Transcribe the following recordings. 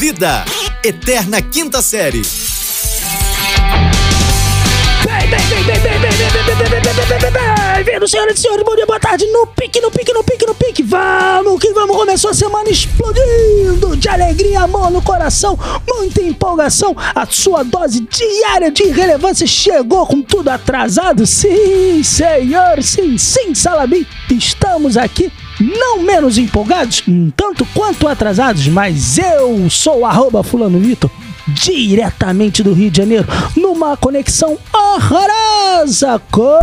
Vida, Eterna Quinta Série. Bem-vindos, senhoras e senhores, bom dia, boa tarde, no pique, no pique, no pique, no pique, vamos que vamos, começou a semana explodindo de alegria, amor no coração, muita empolgação, a sua dose diária de relevância chegou com tudo atrasado, sim, senhor, sim, sim, Salabim, estamos aqui não menos empolgados, tanto quanto atrasados, mas eu sou arroba fulano Vitor, diretamente do Rio de Janeiro, numa conexão horrorosa com...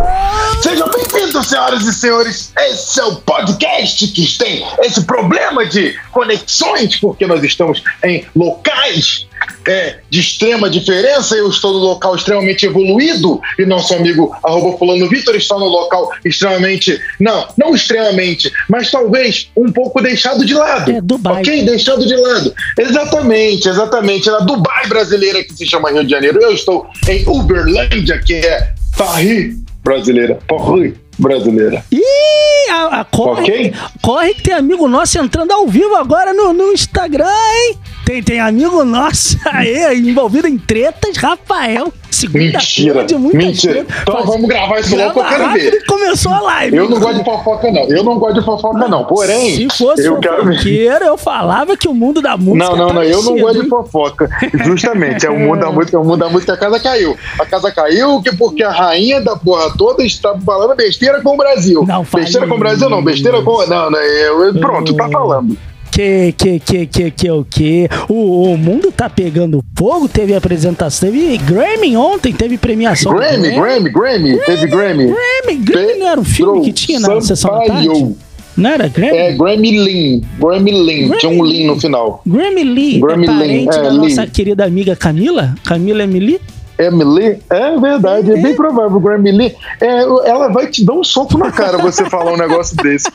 Sejam bem-vindos, senhoras e senhores. Esse é o podcast que tem esse problema de conexões, porque nós estamos em locais é, de extrema diferença. Eu estou no local extremamente evoluído e nosso amigo arroba fulano Vitor está no local extremamente, não, não extremamente, mas talvez um pouco deixado de lado. É, Dubai. Ok? Deixado de lado. Exatamente, exatamente. É Na Dubai brasileira que se chama Rio de Janeiro. Eu estou em Uberlândia, que é Paris brasileira. Paris brasileira. Ih, a, a- corre, Ok. corre que tem amigo nosso entrando ao vivo agora no, no Instagram, hein? Tem, tem amigo nosso aí envolvido em tretas, Rafael. Segunda Mentira, de muitas mentira. Então Faz- vamos gravar isso logo que eu quero ver. Começou a live. Eu não gosto de fofoca, não. Eu não gosto de fofoca, não. Porém, Se fosse eu fofoqueiro, eu falava que o mundo da música Não, não, tá não, eu não gosto de fofoca. Justamente, é o mundo da música, é o mundo da música, a casa caiu. A casa caiu que porque a rainha da porra toda está falando besteira com o Brasil. Não besteira com o Brasil, não, besteira com. Não, não, eu, pronto, tá falando. Que, que, que, que, que, o que? O, o mundo tá pegando fogo, teve apresentação, teve Grammy ontem, teve premiação. do Grammy, Grammy, Grammy, teve Grammy. Grammy, Grammy não era um filme que tinha na sessão da tarde? Não era Grammy? É Grammy Lean, Grammy Lean, tinha um Lean no final. Grammy Lee Grammy é parente é, da Lee. nossa querida amiga Camila, Camila Emily. Emily? É verdade, é bem provável. Grammy Lee, é, ela vai te dar um soco na cara você falar um negócio desse.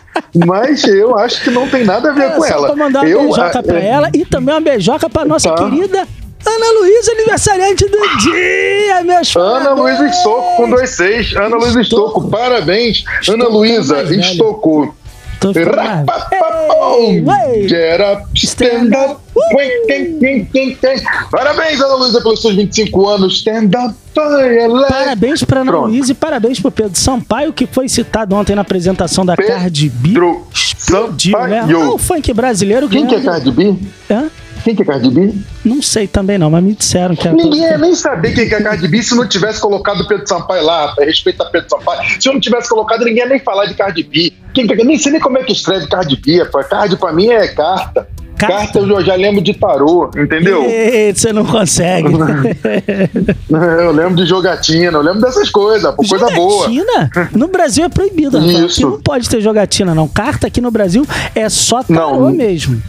Mas eu acho que não tem nada a ver É, com só ela. pra mandar uma eu, beijoca ah, pra é, ela e também uma beijoca pra nossa Tá. querida Ana Luísa, aniversariante do dia, meus Ana. Luísa Estocco com dois seis. Ana Luísa Estocco, parabéns. Ana Luísa mais velha. Estocco. Tô stand up. Parabéns, Ana Luísa, pelos seus 25 anos. Stand up, Parabéns pra Ana. Luísa e parabéns pro Pedro Sampaio, que foi citado ontem na apresentação da Pedro Cardi B. Explodiu, né? Sampaio. Ah, o funk brasileiro Quem que é Cardi B? Hã? Quem que é Cardi B? Não sei também não, mas me disseram que era... Ninguém ia nem saber quem que é Cardi B se não tivesse colocado Pedro Sampaio lá. Respeita Pedro Sampaio. Se eu não tivesse colocado, ninguém ia nem falar de Cardi B. Quem, que- nem sei nem como é que escreve Cardi B, rapaz. Cardi pra mim é carta. Carta. Eu já lembro de tarô, entendeu? Você não consegue. Eu lembro de jogatina, eu lembro dessas coisas, pô, coisa boa. jogatina? No Brasil é proibido, Rafael. Isso. Aqui não pode ter jogatina, não. Carta aqui no Brasil é só tarô Não. mesmo.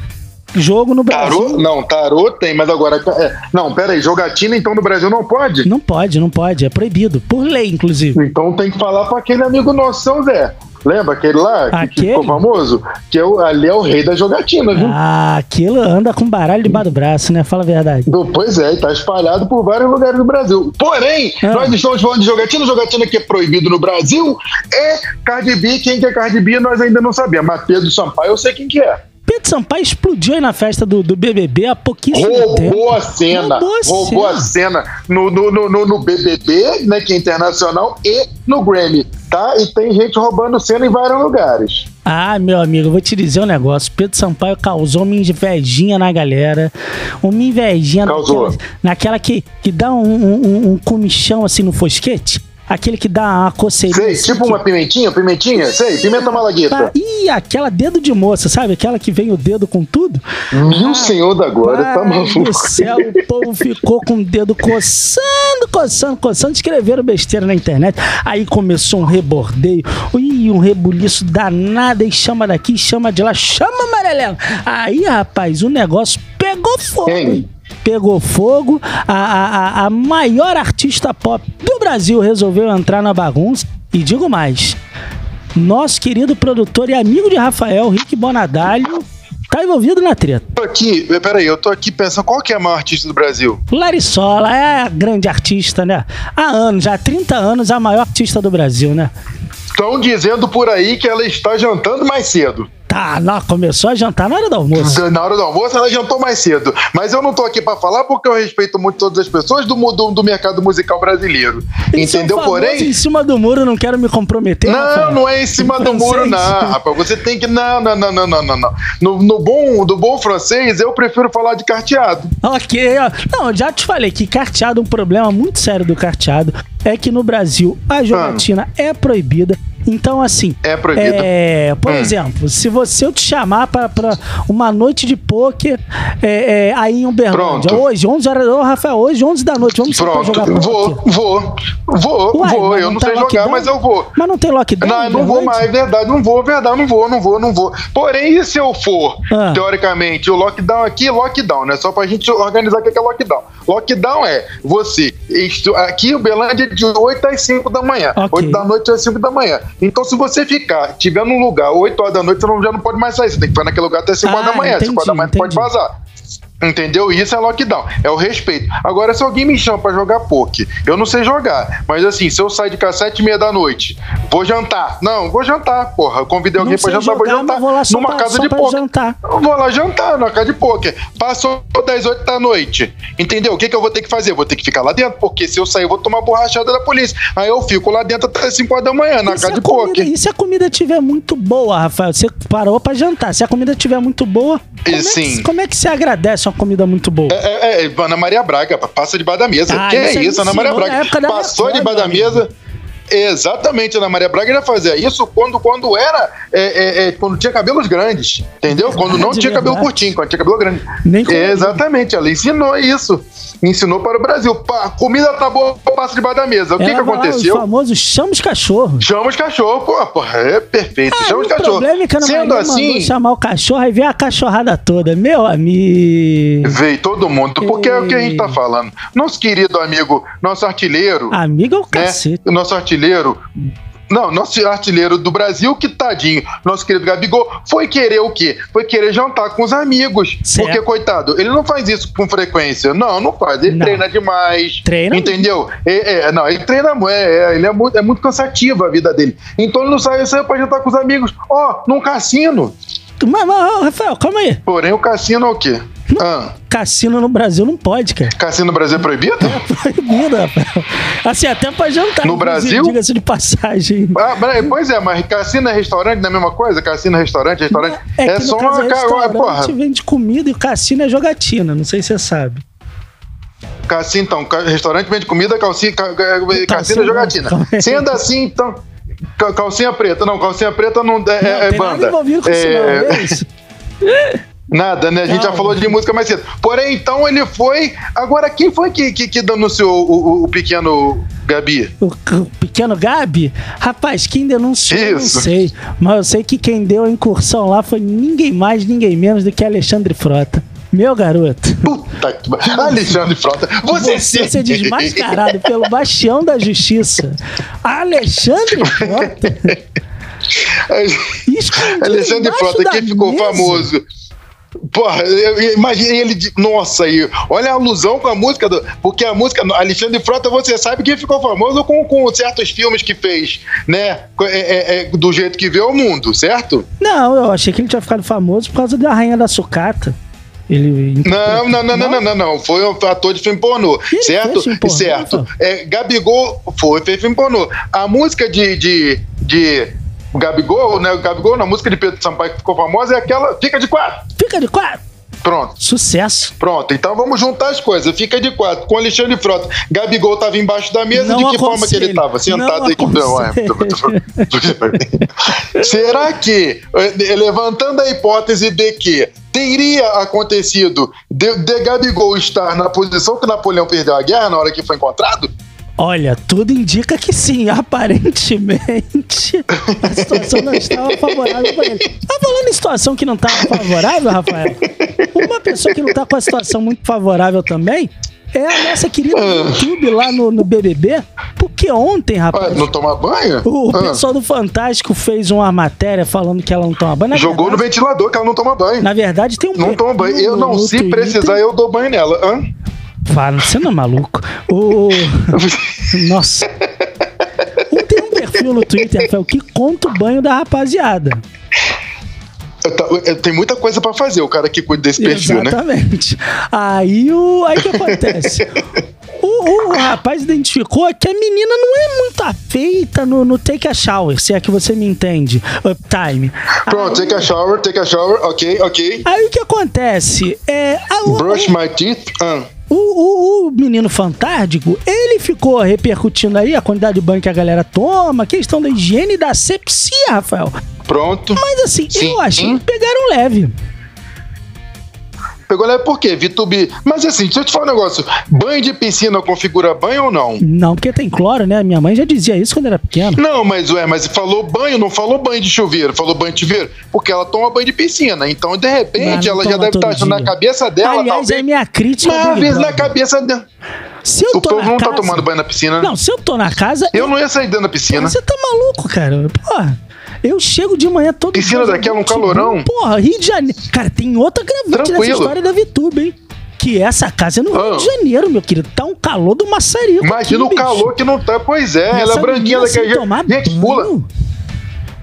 Jogo no Brasil. Tarô? Não, tarô tem, mas agora. é, não, peraí, jogatina então no Brasil não pode? Não pode, não pode. É proibido. Por lei, inclusive. Então tem que falar pra aquele amigo nosso, São Zé. Lembra aquele lá que- que, Aquele? ficou famoso? Que é o, ali é o rei da jogatina, viu? Ah, aquilo anda com baralho debaixo do braço, né? Fala a verdade. Pois é, está espalhado por vários lugares do Brasil. Porém, Ah. nós estamos falando de jogatina. Jogatina que é proibido no Brasil é Cardi B. Quem que é Cardi B nós ainda não sabemos. Mas Pedro Sampaio eu sei quem que é. Pedro Sampaio explodiu aí na festa do, do BBB há pouquíssimo tempo. Roubou a cena. Roubou a Roubou a cena no, no, no, no- no BBB, né, que é internacional, e no Grammy, tá? E tem gente roubando cena em vários lugares. Ah, meu amigo, vou te dizer um negócio. Pedro Sampaio causou uma invejinha na galera. Uma invejinha Causou. naquela, naquela que, que dá um, um, um- um comichão assim no fosquete. Aquele que dá uma coceirinha. Sei, assim, tipo que- uma pimentinha, pimentinha, sei, pimenta malagueta. Ih, aquela dedo de moça, sabe? Aquela que vem o dedo com tudo. Meu senhor da glória, tá maluco. do céu, o povo ficou com o dedo coçando, coçando, coçando, escreveram besteira na internet. Aí começou um rebordeio, ih, um rebuliço danado, e chama daqui, chama de lá, chama amarelão. Aí, rapaz, o negócio pegou fogo. Hein? Pegou fogo, a, a, a- maior artista pop do Brasil resolveu entrar na bagunça. E digo mais, nosso querido produtor e amigo de Rafael, Rick Bonadalho, tá envolvido na treta. Tô aqui, peraí, eu tô aqui pensando qual que é a maior artista do Brasil? Larisola é a grande artista, né? Há anos, já há 30 anos, a maior artista do Brasil, né? Estão dizendo por aí que ela está jantando mais cedo. Jantar. Não, começou a jantar na hora do almoço. Na hora do almoço, ela jantou mais cedo. Mas eu não tô aqui pra falar porque eu respeito muito todas as pessoas do, do, do mercado musical brasileiro. Isso é um Entendeu? Porém. Em cima do muro, não quero me comprometer. Não, Rafael. não é em cima do muro, não, rapaz. Você tem que. Não, não, não, não, não, não. No, no bom, do bom francês, eu prefiro falar de carteado. Ok, ó. Não, já te falei que carteado, um problema muito sério do carteado é que no Brasil a jogatina é proibida. Então, assim. É proibido. É, por Hum. exemplo, se você eu te chamar pra, pra uma noite de pôquer é, é, aí em Uberlândia, Pronto. hoje, 11 horas. Ô, Rafael, hoje, 11 da noite, vamos Pronto, jogar vou, pôquer? vou, vou, Uai, vou. Eu não tá sei jogar, lockdown? mas eu vou. Mas não tem lockdown? Não, em eu não vou Uberlândia? mais, verdade, não vou, verdade, não vou, não vou, não vou. Porém, e se eu for, Ah. teoricamente, o lockdown aqui, lockdown, né? Só pra gente organizar o que é lockdown. Lockdown é você, aqui o Belândia é de 8 às 5 da manhã. Ok. 8 da noite às 5 da manhã. Então, se você ficar, tiver num lugar 8 horas da noite, você não, já não pode mais sair. Você tem que ficar naquele lugar até 5 horas Ah, da manhã. 5 horas da manhã entendi, pode vazar. Entendeu? Isso é lockdown. É o respeito. Agora, se alguém me chama pra jogar poke, eu não sei jogar. Mas assim, se eu sair de casa sete e meia da noite, vou jantar. Não, vou jantar, porra. Eu convidei alguém Não pra jantar, vou jogar, jantar mas vou lá numa pra- casa de poker. jantar. Eu vou lá jantar numa casa de poker. Passou das 8 da noite. Entendeu? O que, que eu vou ter que fazer? Vou ter que ficar lá dentro, porque se eu sair, eu vou tomar borrachada da polícia. Aí eu fico lá dentro até 5 horas da manhã, na E casa de comida- poker. E se a comida estiver muito boa, Rafael? Você parou pra jantar. Se a comida estiver muito boa, como, É que, como é que você agradece comida muito boa? É, é, é, Ana Maria Braga, passa debaixo da mesa. Ah, que isso é isso, Ana Maria Braga? Passou debaixo da mesa. Exatamente, Ana Maria Braga já fazia isso quando, quando era. é, é, é, quando tinha cabelos grandes. Entendeu? Quando não tinha cabelo curtinho, quando tinha cabelo grande. Nem Exatamente, ela ensinou isso. Ensinou para o Brasil. Pá, comida tá boa, passa debaixo da mesa. O que, que lá, aconteceu? O famoso chama os cachorros. Chama os cachorros, pô, porra, é perfeito. Ah, Chama os o cachorros. problema é que a Ana Sendo Maria assim, chamar o cachorro e ver a cachorrada toda. Meu amigo. veio todo mundo. Porque é o que a gente tá falando. Nosso querido amigo, nosso artilheiro. Amigo é o né? cacete. O nosso artilheiro. Não, nosso artilheiro do Brasil, que tadinho, nosso querido Gabigol, foi querer o quê? Foi querer jantar com os amigos. Certo. Porque, coitado, ele não faz isso com frequência. Não, não faz. Ele Não. treina demais. Treina Entendeu? É, é, não, ele treina mu- é, é, ele é muito, é muito cansativo a vida dele. Então ele não sai, saiu pra jantar com os amigos. Ó, num cassino. Mas, mas, Rafael, calma aí. Porém, o cassino é o quê? Ah, Cassino no Brasil não pode, cara. cassino no Brasil é proibido? Proibido, Rafael. Assim, até pra jantar. No Brasil? Diga-se de passagem. Ah, pois é, mas cassino é restaurante, não é a mesma coisa? Cassino é restaurante, restaurante. É, É, só uma. é restaurante, Porra, vende comida e cassino é jogatina. Não sei se você sabe. cassino, então, restaurante vende comida, calcinha, ca- ca- cassino Calcinha, é jogatina. aí. Sendo assim, então. ca- Calcinha preta, não, calcinha preta não é, não, é, é tem banda. nada envolvido com isso, não. É isso. Nada, né? A gente já Calma. falou de música mais cedo. Porém, então ele foi. Agora, quem foi que, que, que denunciou o, o- o pequeno Gabi? O, o pequeno Gabi, rapaz, quem denunciou, eu não Isso. sei. Mas eu sei que quem deu a incursão lá foi ninguém mais, ninguém menos do que Alexandre Frota. Meu garoto. Puta que. Alexandre Frota, você, Você ser desmascarado pelo bastião da justiça. Alexandre Frota. escondido Alexandre Frota, que ficou mesa. famoso. Porra, imaginei ele. De, nossa, aí, olha a alusão com a música do. Porque a música. Alexandre Frota, você sabe que ficou famoso com, com certos filmes que fez, né? É, é, é, do jeito que vê o mundo, certo? Não, eu achei que ele tinha ficado famoso por causa da Rainha da Sucata. Ele Não, não, não, não, não, não, não. Foi um ator de filme pornô, Ele certo? filme pornô, certo. pô. É, Gabigol foi, fez filme pornô. A música de, de, de Gabigol, né? O Gabigol, na música de Pedro Sampaio que ficou famosa, é aquela. Fica de quatro. Fica de quatro. Pronto. Sucesso. Pronto, então vamos juntar as coisas. Fica de quatro. Com Alexandre Frota. Gabigol estava embaixo da mesa. Não de que forma que ele aconselho. estava? Sentado aí com. Será que, eh, levantando a hipótese de que teria acontecido de, de Gabigol estar na posição que Napoleão perdeu a guerra na hora que foi encontrado? Olha, tudo indica que sim. Aparentemente, a situação não estava favorável para ele. Tá falando em situação que não estava favorável, Rafael? Uma pessoa que não está com a situação muito favorável também é a nossa querida YouTube lá no, no BBB. Porque ontem, Ah, rapaz, não tomar banho? o Ah, pessoal do Fantástico fez uma matéria falando que ela não toma banho. Na Jogou no verdade, ventilador que ela não toma banho. Na verdade, tem um Não toma banho. Eu não, no se Twitter- precisar, eu dou banho nela. Hã? Fala, você não é maluco. O... Nossa. Tem um perfil no Twitter, Rafael, que conta o banho da rapaziada. Tem muita coisa para fazer, o cara que cuida desse perfil, Exatamente. né? Exatamente. Aí o aí que acontece? o, o, rapaz identificou que a menina não é muito afeita no, no take a shower, se é que você me entende. Uptime. Pronto, aí, take a shower, take a shower, ok, ok. Aí o que acontece? É, a, Brush my teeth. Uh. O, o, o, menino fantástico, ele ficou repercutindo aí a quantidade de banho que a galera toma, questão da higiene e da sepsia, Rafael. Pronto. Mas assim, Sim. eu acho que pegaram leve. Pegou leve por quê? Vitube. Mas assim, deixa eu te falar um negócio. Banho de piscina configura banho ou não? Não, porque tem cloro, né? Minha mãe já dizia isso quando era pequena. Não, mas ué, mas falou banho, não falou banho de chuveiro, falou banho de chuveiro, porque ela toma banho de piscina. Então, de repente, ela já deve estar achando na cabeça dela. Aliás, talvez, é minha crítica. Uma vez na cabeça dela. Se eu o povo não tá casa... tá tomando banho na piscina. Não, se eu tô na casa. Eu, eu... não ia sair dentro da piscina. Você tá maluco, cara? Porra. Eu chego de manhã todo Piscina dia. daquela, um calorão. Porra, Rio de Janeiro. Cara, tem outra gravante nessa história da VTube, hein? Que essa casa é no Rio de ah. Janeiro, meu querido. Tá um calor do maçarico. Imagina aqui, o calor bicho. que não tá. Pois é, ela é branquinha daquele jeito. Gente, pula.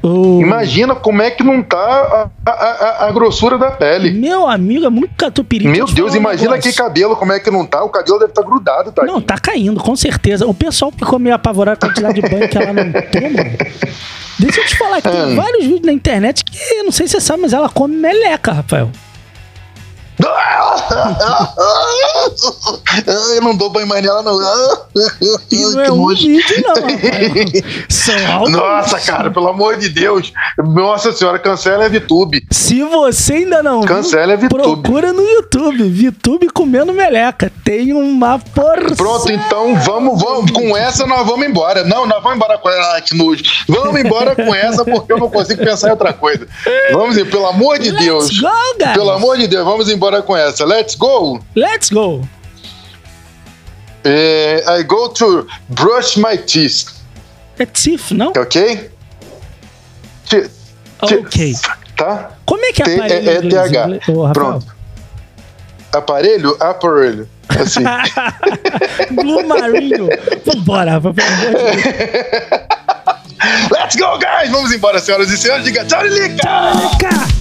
Oh. Imagina como é que não tá a, a, a, grossura da pele. Meu amigo, é muito catupiry. Meu Deus, imagina que cabelo, como é que não tá. O cabelo deve estar tá grudado, tá? Não, tá caindo, com certeza. O pessoal ficou meio apavorado com a quantidade de banho que ela não toma. Deixa eu te falar que tem ah. vários vídeos na internet que, não sei se você sabe, mas ela come meleca, Rafael. Eu não dou banho mais nela, não. E não é um vídeo, não. São Nossa, cara, pelo amor de Deus. Nossa senhora, cancela a VTube. Se você ainda não cancela a VTube. procura no YouTube. VTube comendo meleca. Tem uma força. Pronto, então vamos, vamos. Com essa nós vamos embora. Não, nós vamos embora com ela. Ah, que nojo. Vamos embora com essa porque eu não consigo pensar em outra coisa. Vamos ir, pelo amor de Let's Deus. Go. Pelo amor de Deus, vamos embora embora com essa. Let's go! Let's go! É, I go to brush my teeth. É teeth, não? Ok? Teeth. Ok. Tá? Como é que é aparelho? É, é TH. Oh, Pronto. Aparelho? Aparelho. Assim. Blue Marinho. Vambora, pelo Let's go, guys! Vamos embora, senhoras e senhores. Diga tchau, Lica! Tchau, Lica!